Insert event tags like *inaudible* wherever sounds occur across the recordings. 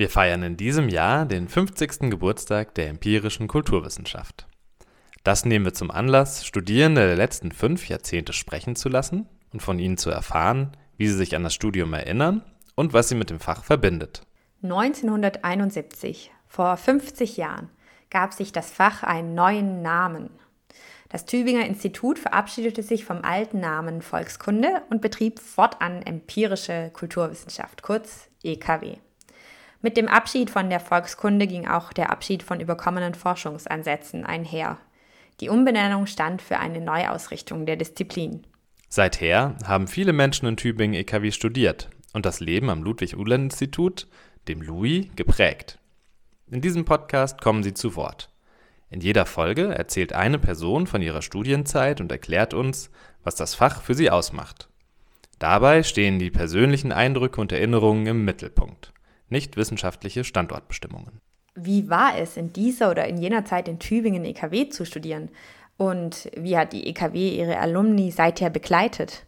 Wir feiern in diesem Jahr den 50. Geburtstag der empirischen Kulturwissenschaft. Das nehmen wir zum Anlass, Studierende der letzten fünf Jahrzehnte sprechen zu lassen und von ihnen zu erfahren, wie sie sich an das Studium erinnern und was sie mit dem Fach verbindet. 1971, vor 50 Jahren, gab sich das Fach einen neuen Namen. Das Tübinger Institut verabschiedete sich vom alten Namen Volkskunde und betrieb fortan empirische Kulturwissenschaft, kurz EKW. Mit dem Abschied von der Volkskunde ging auch der Abschied von überkommenen Forschungsansätzen einher. Die Umbenennung stand für eine Neuausrichtung der Disziplin. Seither haben viele Menschen in Tübingen EKW studiert und das Leben am Ludwig-Uhland-Institut, dem LUI, geprägt. In diesem Podcast kommen sie zu Wort. In jeder Folge erzählt eine Person von ihrer Studienzeit und erklärt uns, was das Fach für sie ausmacht. Dabei stehen die persönlichen Eindrücke und Erinnerungen im Mittelpunkt nicht wissenschaftliche Standortbestimmungen. Wie war es in dieser oder in jener Zeit in Tübingen EKW zu studieren? Und wie hat die EKW ihre Alumni seither begleitet?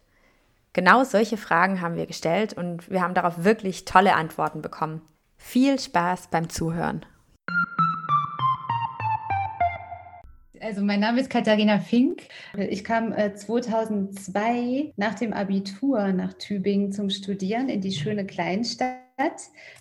Genau solche Fragen haben wir gestellt und wir haben darauf wirklich tolle Antworten bekommen. Viel Spaß beim Zuhören. Also mein Name ist Katharina Fink. Ich kam äh, 2002 nach dem Abitur nach Tübingen zum Studieren in die schöne Kleinstadt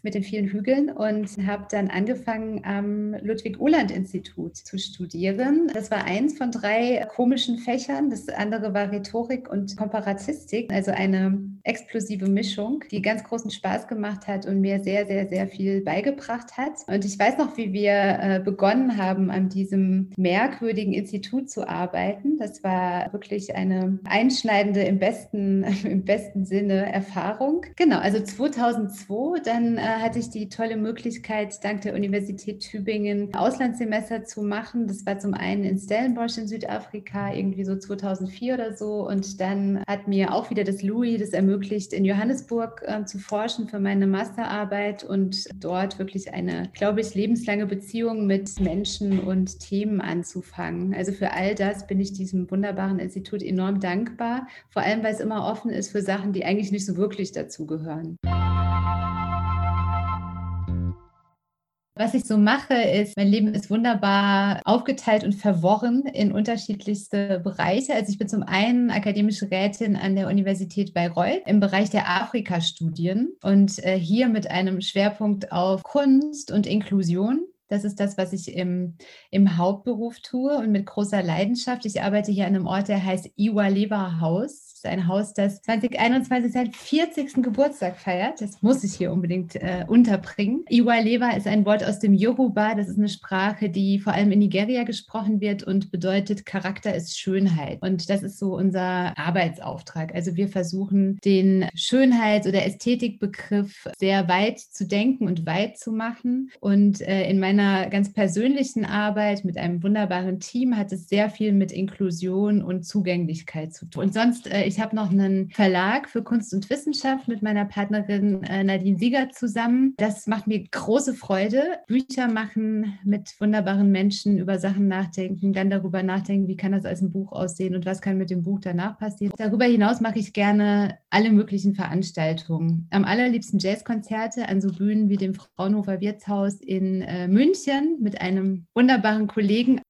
mit den vielen Hügeln und habe dann angefangen am Ludwig-Uhland-Institut zu studieren. Das war eins von drei komischen Fächern. Das andere war Rhetorik und Komparatistik, also eine explosive Mischung, die ganz großen Spaß gemacht hat und mir sehr, sehr, sehr viel beigebracht hat. Und ich weiß noch, wie wir äh, begonnen haben, an diesem merkwürdigen Institut zu arbeiten. Das war wirklich eine einschneidende im besten, *laughs* im besten Sinne Erfahrung. Genau, also 2002 dann äh, hatte ich die tolle Möglichkeit, dank der Universität Tübingen Auslandssemester zu machen. Das war zum einen in Stellenbosch in Südafrika, irgendwie so 2004 oder so. Und dann hat mir auch wieder das Louis das ermöglicht, in Johannesburg äh, zu forschen für meine Masterarbeit und dort wirklich eine, glaube ich, lebenslange Beziehung mit Menschen und Themen anzufangen. Also für all das bin ich diesem wunderbaren Institut enorm dankbar, vor allem weil es immer offen ist für Sachen, die eigentlich nicht so wirklich dazugehören. Was ich so mache, ist, mein Leben ist wunderbar aufgeteilt und verworren in unterschiedlichste Bereiche. Also ich bin zum einen akademische Rätin an der Universität Bayreuth im Bereich der Afrika-Studien und äh, hier mit einem Schwerpunkt auf Kunst und Inklusion. Das ist das, was ich im, im Hauptberuf tue und mit großer Leidenschaft. Ich arbeite hier an einem Ort, der heißt Iwa Leber Haus ist ein Haus, das 2021 seinen 40. Geburtstag feiert. Das muss ich hier unbedingt äh, unterbringen. Iwa Lewa ist ein Wort aus dem Yoruba. Das ist eine Sprache, die vor allem in Nigeria gesprochen wird und bedeutet, Charakter ist Schönheit. Und das ist so unser Arbeitsauftrag. Also wir versuchen, den Schönheits- oder Ästhetikbegriff sehr weit zu denken und weit zu machen. Und äh, in meiner ganz persönlichen Arbeit mit einem wunderbaren Team hat es sehr viel mit Inklusion und Zugänglichkeit zu tun. Und sonst, äh, ich habe noch einen Verlag für Kunst und Wissenschaft mit meiner Partnerin äh, Nadine Sieger zusammen. Das macht mir große Freude. Bücher machen, mit wunderbaren Menschen über Sachen nachdenken, dann darüber nachdenken, wie kann das als ein Buch aussehen und was kann mit dem Buch danach passieren. Darüber hinaus mache ich gerne alle möglichen Veranstaltungen. Am allerliebsten Jazzkonzerte an so Bühnen wie dem Fraunhofer Wirtshaus in äh, München mit einem wunderbaren Kollegen.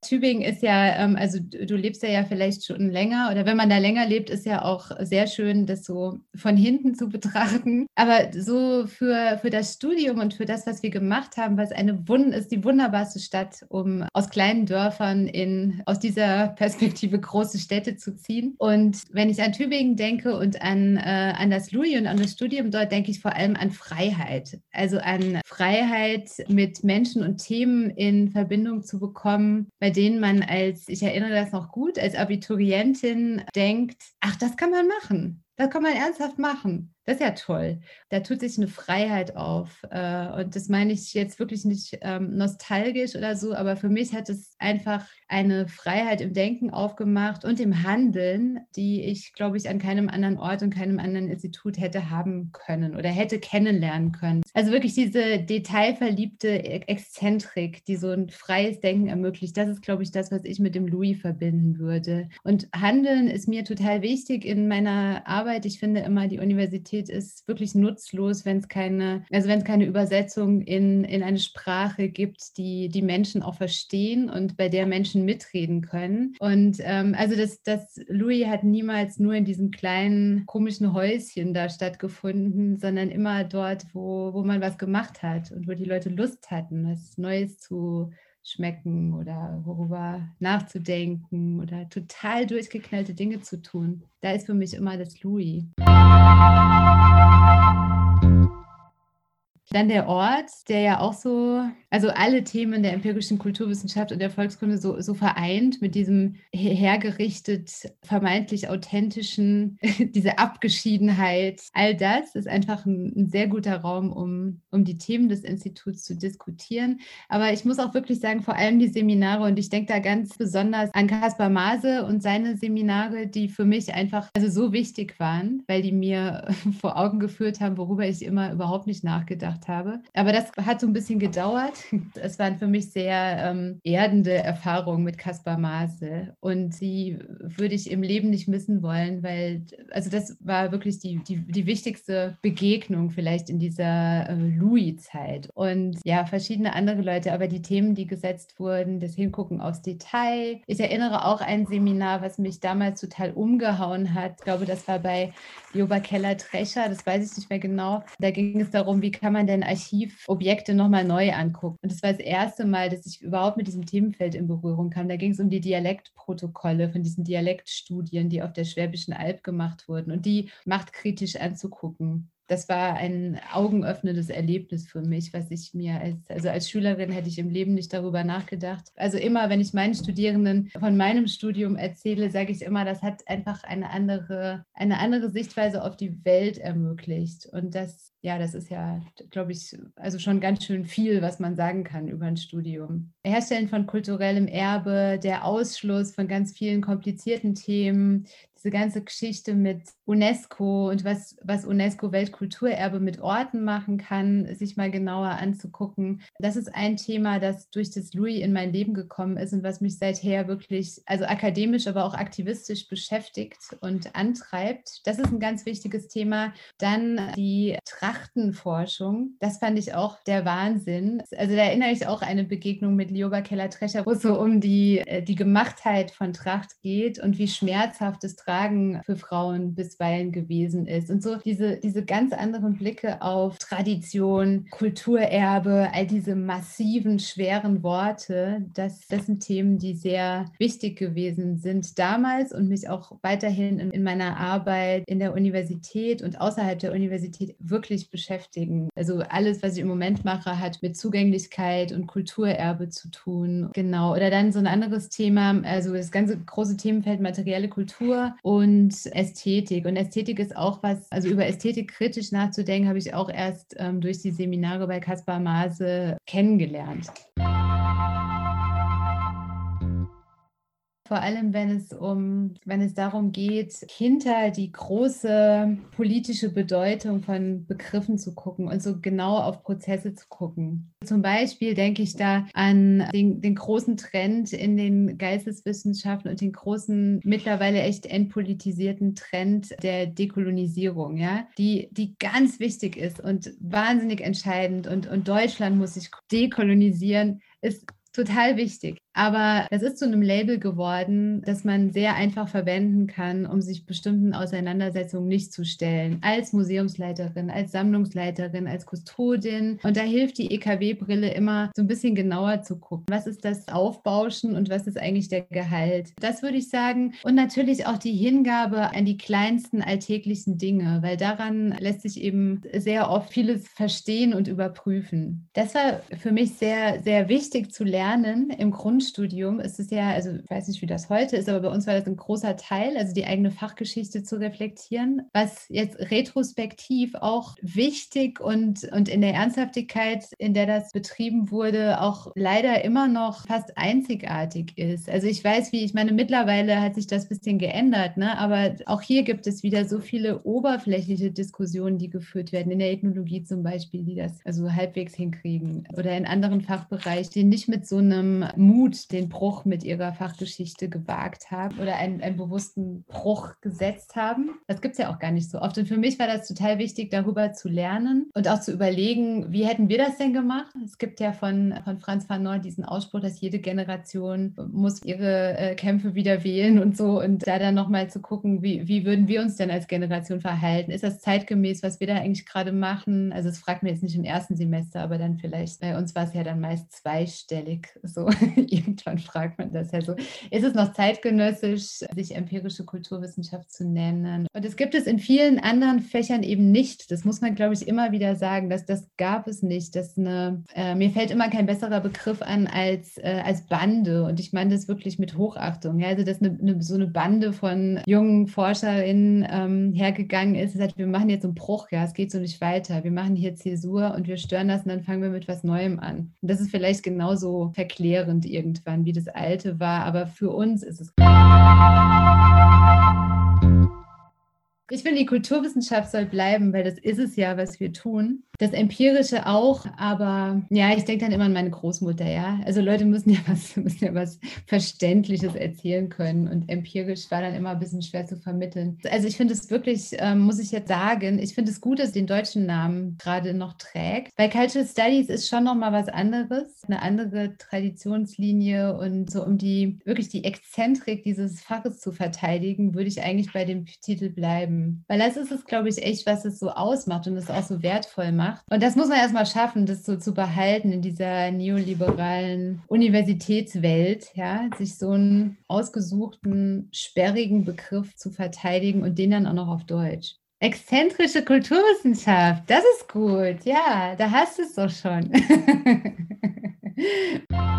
Tübingen ist ja, ähm, also du lebst ja, ja vielleicht schon länger oder wenn man da länger lebt, ist ja auch sehr schön, das so von hinten zu betrachten. Aber so für, für das Studium und für das, was wir gemacht haben, was eine ist die wunderbarste Stadt, um aus kleinen Dörfern in aus dieser Perspektive große Städte zu ziehen. Und wenn ich an Tübingen denke und an, äh, an das Louis und an das Studium dort, denke ich vor allem an Freiheit. Also an Freiheit mit Menschen und Themen in Verbindung zu bekommen, bei denen man als, ich erinnere das noch gut, als Abiturientin denkt, ach, das kann man machen. Das kann man ernsthaft machen. Das ist ja toll. Da tut sich eine Freiheit auf. Äh, und das meine ich jetzt wirklich nicht ähm, nostalgisch oder so, aber für mich hat es einfach eine Freiheit im Denken aufgemacht und im Handeln, die ich, glaube ich, an keinem anderen Ort und keinem anderen Institut hätte haben können oder hätte kennenlernen können. Also wirklich diese detailverliebte e-, Exzentrik, die so ein freies Denken ermöglicht, das ist, glaube ich, das, was ich mit dem Louis verbinden würde. Und Handeln ist mir total wichtig in meiner Arbeit. Ich finde immer, die Universität Universität ist wirklich nutzlos, wenn es keine, also wenn es keine Übersetzung in, in eine Sprache gibt, die die Menschen auch verstehen und bei der Menschen mitreden können. Und ähm, also das, das Louis hat niemals nur in diesem kleinen komischen Häuschen da stattgefunden, sondern immer dort, wo, wo man was gemacht hat und wo die Leute Lust hatten, was Neues zu schmecken oder worüber nachzudenken oder total durchgeknallte Dinge zu tun. Da ist für mich immer das Louis. Dann der Ort, der ja auch so, also alle Themen der empirischen Kulturwissenschaft und der Volkskunde so, so vereint mit diesem hergerichtet, vermeintlich authentischen, *laughs* diese Abgeschiedenheit. All das ist einfach ein, ein, sehr guter Raum, um, um die Themen des Instituts zu diskutieren. Aber ich muss auch wirklich sagen, vor allem die Seminare und ich denke da ganz besonders an Kaspar Maase und seine Seminare, die für mich einfach also so wichtig waren, weil die mir *laughs* vor Augen geführt haben, worüber ich immer überhaupt nicht nachgedacht gemacht habe. Aber das hat so ein bisschen gedauert. *laughs* Es waren für mich sehr ähm, erdende Erfahrungen mit Kaspar Maße und die würde ich im Leben nicht missen wollen, weil, also das war wirklich die, die, die wichtigste Begegnung vielleicht in dieser äh, Louis-Zeit. Und ja, verschiedene andere Leute, aber die Themen, die gesetzt wurden, das Hingucken aufs Detail. Ich erinnere auch ein Seminar, was mich damals total umgehauen hat. Ich glaube, das war bei Joba Keller-Trecher, das weiß ich nicht mehr genau. Da ging es darum, wie kann man denn Archivobjekte nochmal neu angucken. Und das war das erste Mal, dass ich überhaupt mit diesem Themenfeld in Berührung kam. Da ging es um die Dialektprotokolle von diesen Dialektstudien, die auf der Schwäbischen Alb gemacht wurden und die machtkritisch anzugucken das war ein augenöffnendes Erlebnis für mich, was ich mir als, also als Schülerin hätte ich im Leben nicht darüber nachgedacht. Also immer, wenn ich meinen Studierenden von meinem Studium erzähle, sage ich immer, das hat einfach eine andere, eine andere Sichtweise auf die Welt ermöglicht. Und das, ja, das ist ja, glaube ich, also schon ganz schön viel, was man sagen kann über ein Studium. Herstellen von kulturellem Erbe, der Ausschluss von ganz vielen komplizierten Themen, diese ganze Geschichte mit UNESCO und was, was UNESCO Weltkulturerbe mit Orten machen kann, sich mal genauer anzugucken. Das ist ein Thema, das durch das Louis in mein Leben gekommen ist und was mich seither wirklich, also akademisch, aber auch aktivistisch beschäftigt und antreibt. Das ist ein ganz wichtiges Thema. Dann die Trachtenforschung. Das fand ich auch der Wahnsinn. Also da erinnere ich auch eine Begegnung mit Lioba Keller-Trescher, wo es so um die, äh, die Gemachtheit von Tracht geht und wie schmerzhaft es Tragen für Frauen bisweilen gewesen ist. Und so diese, diese ganz anderen Blicke auf Tradition, Kulturerbe, all diese massiven, schweren Worte, das, das sind Themen, die sehr wichtig gewesen sind damals und mich auch weiterhin in, in meiner Arbeit in der Universität und außerhalb der Universität wirklich beschäftigen. Also alles, was ich im Moment mache, hat mit Zugänglichkeit und Kulturerbe zu tun. Genau. Oder dann so ein anderes Thema, also das ganze große Themenfeld materielle Kultur und Ästhetik. Und Ästhetik ist auch was, also über Ästhetik kritisch nachzudenken, habe ich auch erst ähm, durch die Seminare bei Caspar Maase kennengelernt. Vor allem wenn es um, wenn es darum geht, hinter die große politische Bedeutung von Begriffen zu gucken und so genau auf Prozesse zu gucken. Zum Beispiel denke ich da an den, den großen Trend in den Geisteswissenschaften und den großen, mittlerweile echt entpolitisierten Trend der Dekolonisierung, ja, die, die ganz wichtig ist und wahnsinnig entscheidend und, und Deutschland muss sich dekolonisieren, ist total wichtig. Aber das ist zu einem Label geworden, das man sehr einfach verwenden kann, um sich bestimmten Auseinandersetzungen nicht zu stellen. Als Museumsleiterin, als Sammlungsleiterin, als Kustodin. Und da hilft die EKW-Brille immer so ein bisschen genauer zu gucken. Was ist das Aufbauschen und was ist eigentlich der Gehalt? Das würde ich sagen. Und natürlich auch die Hingabe an die kleinsten alltäglichen Dinge, weil daran lässt sich eben sehr oft vieles verstehen und überprüfen. Das war für mich sehr, sehr wichtig zu lernen im Grundstudium Studium ist es ja, also ich weiß nicht, wie das heute ist, aber bei uns war das ein großer Teil, also die eigene Fachgeschichte zu reflektieren, was jetzt retrospektiv auch wichtig und, und in der Ernsthaftigkeit, in der das betrieben wurde, auch leider immer noch fast einzigartig ist. Also ich weiß, wie, ich meine, mittlerweile hat sich das ein bisschen geändert, ne? aber auch hier gibt es wieder so viele oberflächliche Diskussionen, die geführt werden, in der Ethnologie zum Beispiel, die das also halbwegs hinkriegen oder in anderen Fachbereichen, die nicht mit so einem Mut Den Bruch mit ihrer Fachgeschichte gewagt haben oder einen, einen bewussten Bruch gesetzt haben. Das gibt es ja auch gar nicht so oft. Und für mich war das total wichtig, darüber zu lernen und auch zu überlegen, wie hätten wir das denn gemacht? Es gibt ja von, von Franz Fanon diesen Ausspruch, dass jede Generation muss ihre äh, Kämpfe wieder wählen und so. Und da dann nochmal zu gucken, wie, wie würden wir uns denn als Generation verhalten? Ist das zeitgemäß, was wir da eigentlich gerade machen? Also es fragt mir jetzt nicht im ersten Semester, aber dann vielleicht, bei uns war es ja dann meist zweistellig. So *laughs* irgendwann fragt man das ja so. Ist es noch zeitgenössisch, sich empirische Kulturwissenschaft zu nennen? Und es gibt es in vielen anderen Fächern eben nicht. Das muss man, glaube ich, immer wieder sagen, dass das gab es nicht. Dass eine, äh, mir fällt immer kein besserer Begriff an als, äh, als Bande. Und ich meine das wirklich mit Hochachtung. Ja? Also, dass eine, eine, so eine Bande von jungen ForscherInnen ähm, hergegangen ist, sagt, wir machen jetzt einen Bruch, ja, es geht so nicht weiter. Wir machen hier Zäsur und wir stören das und dann fangen wir mit was Neuem an. Und das ist vielleicht genauso verklärend irgendwann, wie das Alte war, aber für uns ist es. Ich finde, die Kulturwissenschaft soll bleiben, weil das ist es ja, was wir tun. Das Empirische auch, aber ja, ich denke dann immer an meine Großmutter, ja. Also Leute müssen *laughs* ja was, müssen ja was Verständliches erzählen können und empirisch war dann immer ein bisschen schwer zu vermitteln. Also ich finde es wirklich, ähm, muss ich jetzt sagen, ich finde es gut, dass den deutschen Namen gerade noch trägt. Bei Cultural Studies ist schon nochmal was anderes, eine andere Traditionslinie und so um die, wirklich die Exzentrik dieses Faches zu verteidigen, würde ich eigentlich bei dem Titel bleiben. Weil das ist es, glaube ich, echt, was es so ausmacht und es auch so wertvoll macht. Und das muss man erstmal schaffen, das so zu behalten in dieser neoliberalen Universitätswelt, ja, sich so einen ausgesuchten, sperrigen Begriff zu verteidigen und den dann auch noch auf Deutsch. Exzentrische Kulturwissenschaft, das ist gut. Ja, da hast du es doch schon. *laughs*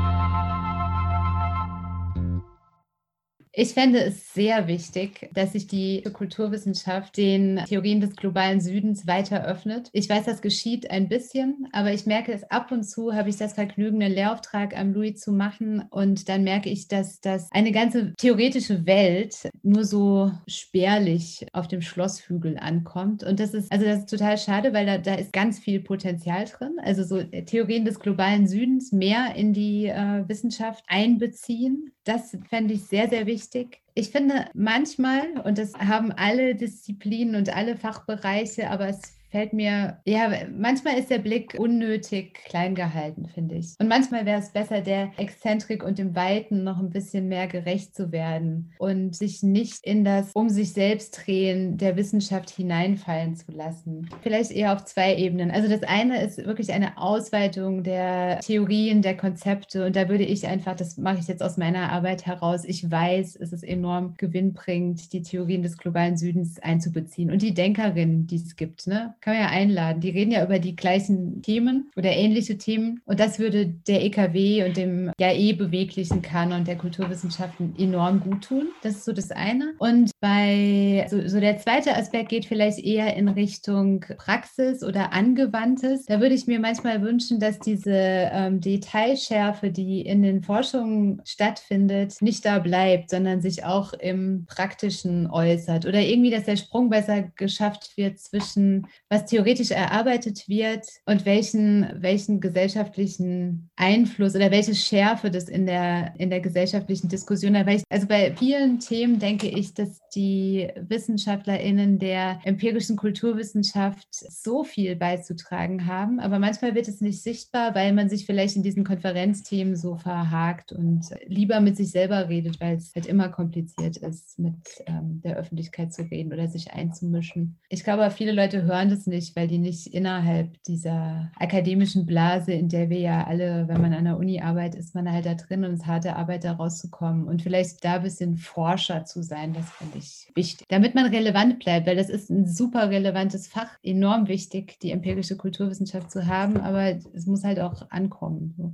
Ich fände es sehr wichtig, dass sich die Kulturwissenschaft den Theorien des globalen Südens weiter öffnet. Ich weiß, das geschieht ein bisschen, aber ich merke es ab und zu, habe ich das Vergnügen, einen Lehrauftrag am Louis zu machen und dann merke ich, dass das eine ganze theoretische Welt nur so spärlich auf dem Schlosshügel ankommt. Und das ist, also das ist total schade, weil da, da ist ganz viel Potenzial drin. Also so Theorien des globalen Südens mehr in die äh, Wissenschaft einbeziehen. Das fände ich sehr, sehr wichtig wichtig. Ich finde manchmal, und das haben alle Disziplinen und alle Fachbereiche, aber es fällt mir, ja, manchmal ist der Blick unnötig klein gehalten, finde ich. Und manchmal wäre es besser, der Exzentrik und dem Weiten noch ein bisschen mehr gerecht zu werden und sich nicht in das um sich selbst drehen der Wissenschaft hineinfallen zu lassen. Vielleicht eher auf zwei Ebenen. Also das eine ist wirklich eine Ausweitung der Theorien, der Konzepte und da würde ich einfach, das mache ich jetzt aus meiner Arbeit heraus, ich weiß, es ist enorm gewinnbringend, die Theorien des globalen Südens einzubeziehen und die Denkerinnen, die es gibt, ne? Kann man ja einladen. Die reden ja über die gleichen Themen oder ähnliche Themen. Und das würde der EKW und dem ja eh beweglichen Kanon der Kulturwissenschaften enorm gut tun. Das ist so das eine. Und bei so, so der zweite Aspekt geht vielleicht eher in Richtung Praxis oder Angewandtes. Da würde ich mir manchmal wünschen, dass diese ähm, Detailschärfe, die in den Forschungen stattfindet, nicht da bleibt, sondern sich auch im Praktischen äußert. Oder irgendwie, dass der Sprung besser geschafft wird zwischen was theoretisch erarbeitet wird und welchen, welchen gesellschaftlichen Einfluss oder welche Schärfe das in der, in der gesellschaftlichen Diskussion. Ich, also bei vielen Themen denke ich, dass die WissenschaftlerInnen der empirischen Kulturwissenschaft so viel beizutragen haben, aber manchmal wird es nicht sichtbar, weil man sich vielleicht in diesen Konferenzthemen so verhakt und lieber mit sich selber redet, weil es halt immer kompliziert ist, mit ähm, der Öffentlichkeit zu reden oder sich einzumischen. Ich glaube, viele Leute hören das es nicht, weil die nicht innerhalb dieser akademischen Blase, in der wir ja alle, wenn man an der Uni arbeitet, ist man halt da drin und es ist harte Arbeit, da rauszukommen. Und vielleicht da ein bisschen Forscher zu sein, das finde ich wichtig. Damit man relevant bleibt, weil das ist ein super relevantes Fach, enorm wichtig, die empirische Kulturwissenschaft zu haben, aber es muss halt auch ankommen. So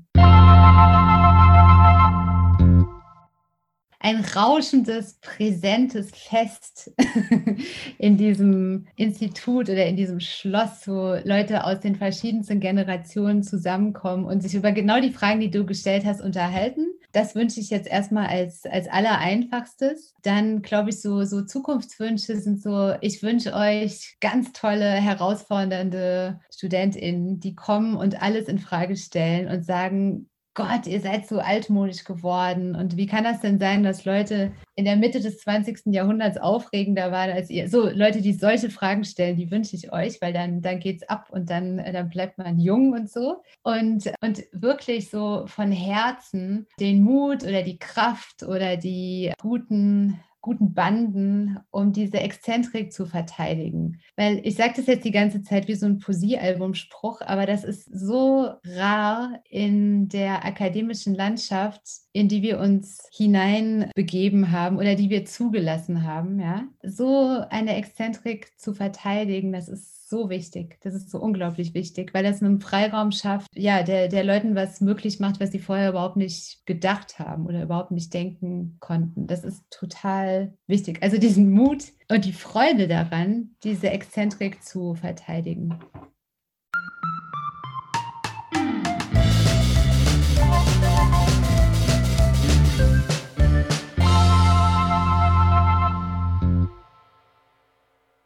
ein rauschendes, präsentes Fest *laughs* in diesem Institut oder in diesem Schloss, wo Leute aus den verschiedensten Generationen zusammenkommen und sich über genau die Fragen, die du gestellt hast, unterhalten. Das wünsche ich jetzt erstmal als, als allereinfachstes. Dann glaube ich, so, so Zukunftswünsche sind so, ich wünsche euch ganz tolle, herausfordernde StudentInnen, die kommen und alles in Frage stellen und sagen, Gott, ihr seid so altmodisch geworden. Und wie kann das denn sein, dass Leute in der Mitte des 20. Jahrhunderts aufregender waren als ihr? So, Leute, die solche Fragen stellen, die wünsche ich euch, weil dann, dann geht es ab und dann, dann bleibt man jung und so. Und, und wirklich so von Herzen den Mut oder die Kraft oder die guten guten Banden, um diese Exzentrik zu verteidigen. Weil ich sage das jetzt die ganze Zeit wie so ein Poesiealbumspruch, aber das ist so rar in der akademischen Landschaft, in die wir uns hineinbegeben haben oder die wir zugelassen haben. Ja? So eine Exzentrik zu verteidigen, das ist so wichtig. Das ist so unglaublich wichtig, weil das einen Freiraum schafft, ja, der, der Leuten was möglich macht, was sie vorher überhaupt nicht gedacht haben oder überhaupt nicht denken konnten. Das ist wichtig. Also diesen Mut und die Freude daran, diese Exzentrik zu verteidigen.